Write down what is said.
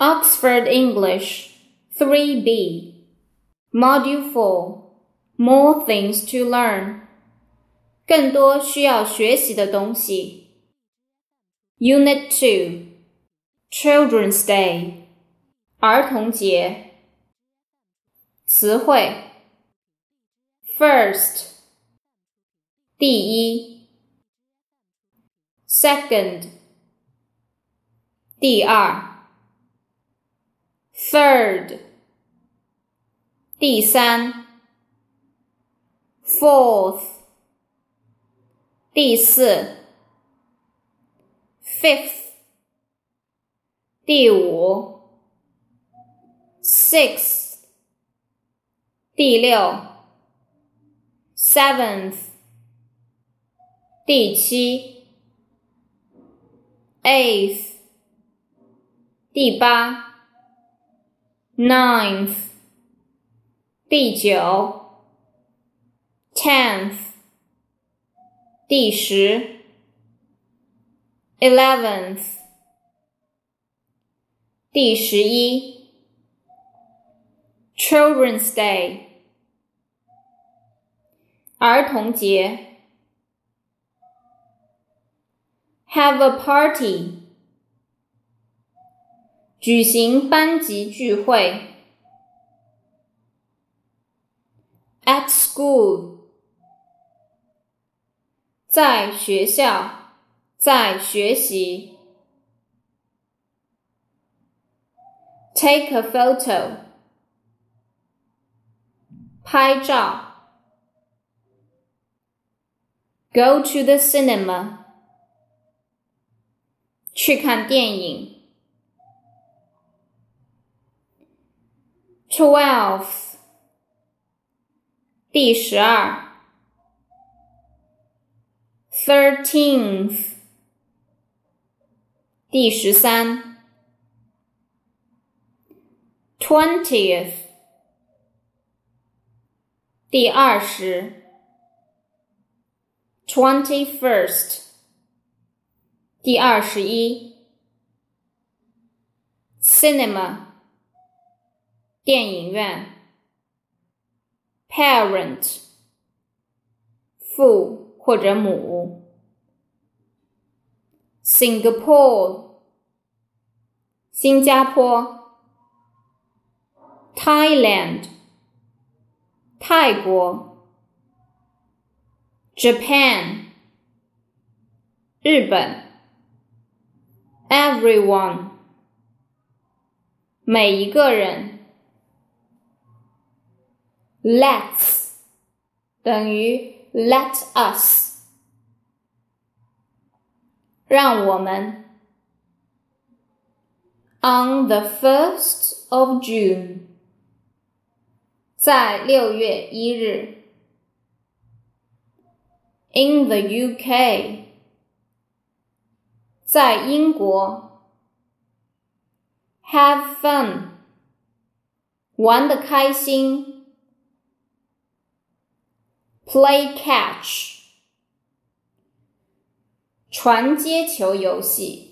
Oxford English 3B Module 4 More things to learn 更多需要学习的东西 Unit 2 Children's Day 儿童节词汇 First 第一 Second 第二 third，第三；fourth，第四；fifth，第五；sixth，第六；seventh，第七；eighth，第八。 ninth，第九；tenth，第十；eleventh，第十一；Children's Day，儿童节；Have a party。 举行班级聚会。At school，在学校，在学习。Take a photo，拍照。Go to the cinema，去看电影。 Twelve，第十二。Thirteenth，第十三。Twentieth，第二十。Twenty-first，第二十一。Cinema。 电影院，parent，父或者母，Singapore，新加坡，Thailand，泰国，Japan，日本，everyone，每一个人。Let's 等于 Let us，让我们。On the first of June，在六月一日。In the UK，在英国。Have fun，玩的开心。 Play catch，传接球游戏。